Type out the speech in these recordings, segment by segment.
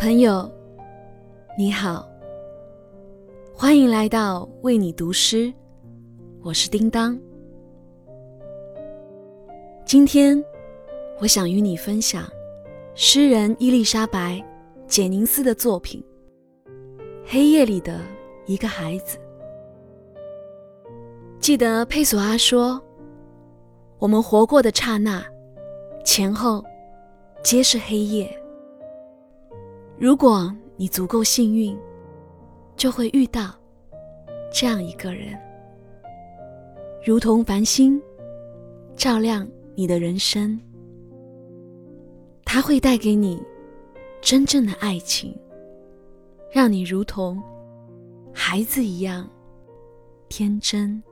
朋友，你好，欢迎来到为你读诗，我是叮当。今天，我想与你分享诗人伊丽莎白·简宁斯的作品《黑夜里的一个孩子》。记得佩索阿说：“我们活过的刹那，前后皆是黑夜。”如果你足够幸运，就会遇到这样一个人，如同繁星，照亮你的人生。他会带给你真正的爱情，让你如同孩子一样天真。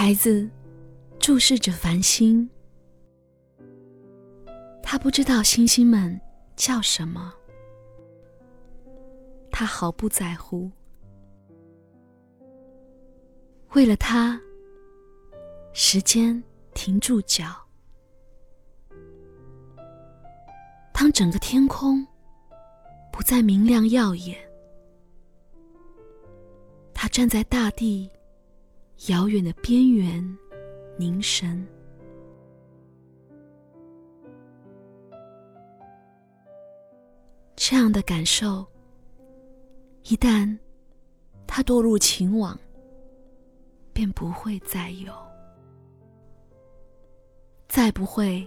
孩子注视着繁星，他不知道星星们叫什么，他毫不在乎。为了他，时间停住脚。当整个天空不再明亮耀眼，他站在大地。遥远的边缘，凝神。这样的感受，一旦他堕入情网，便不会再有，再不会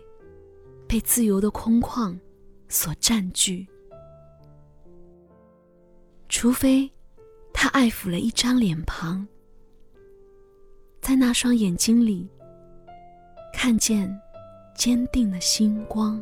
被自由的空旷所占据，除非他爱抚了一张脸庞。在那双眼睛里，看见坚定的星光。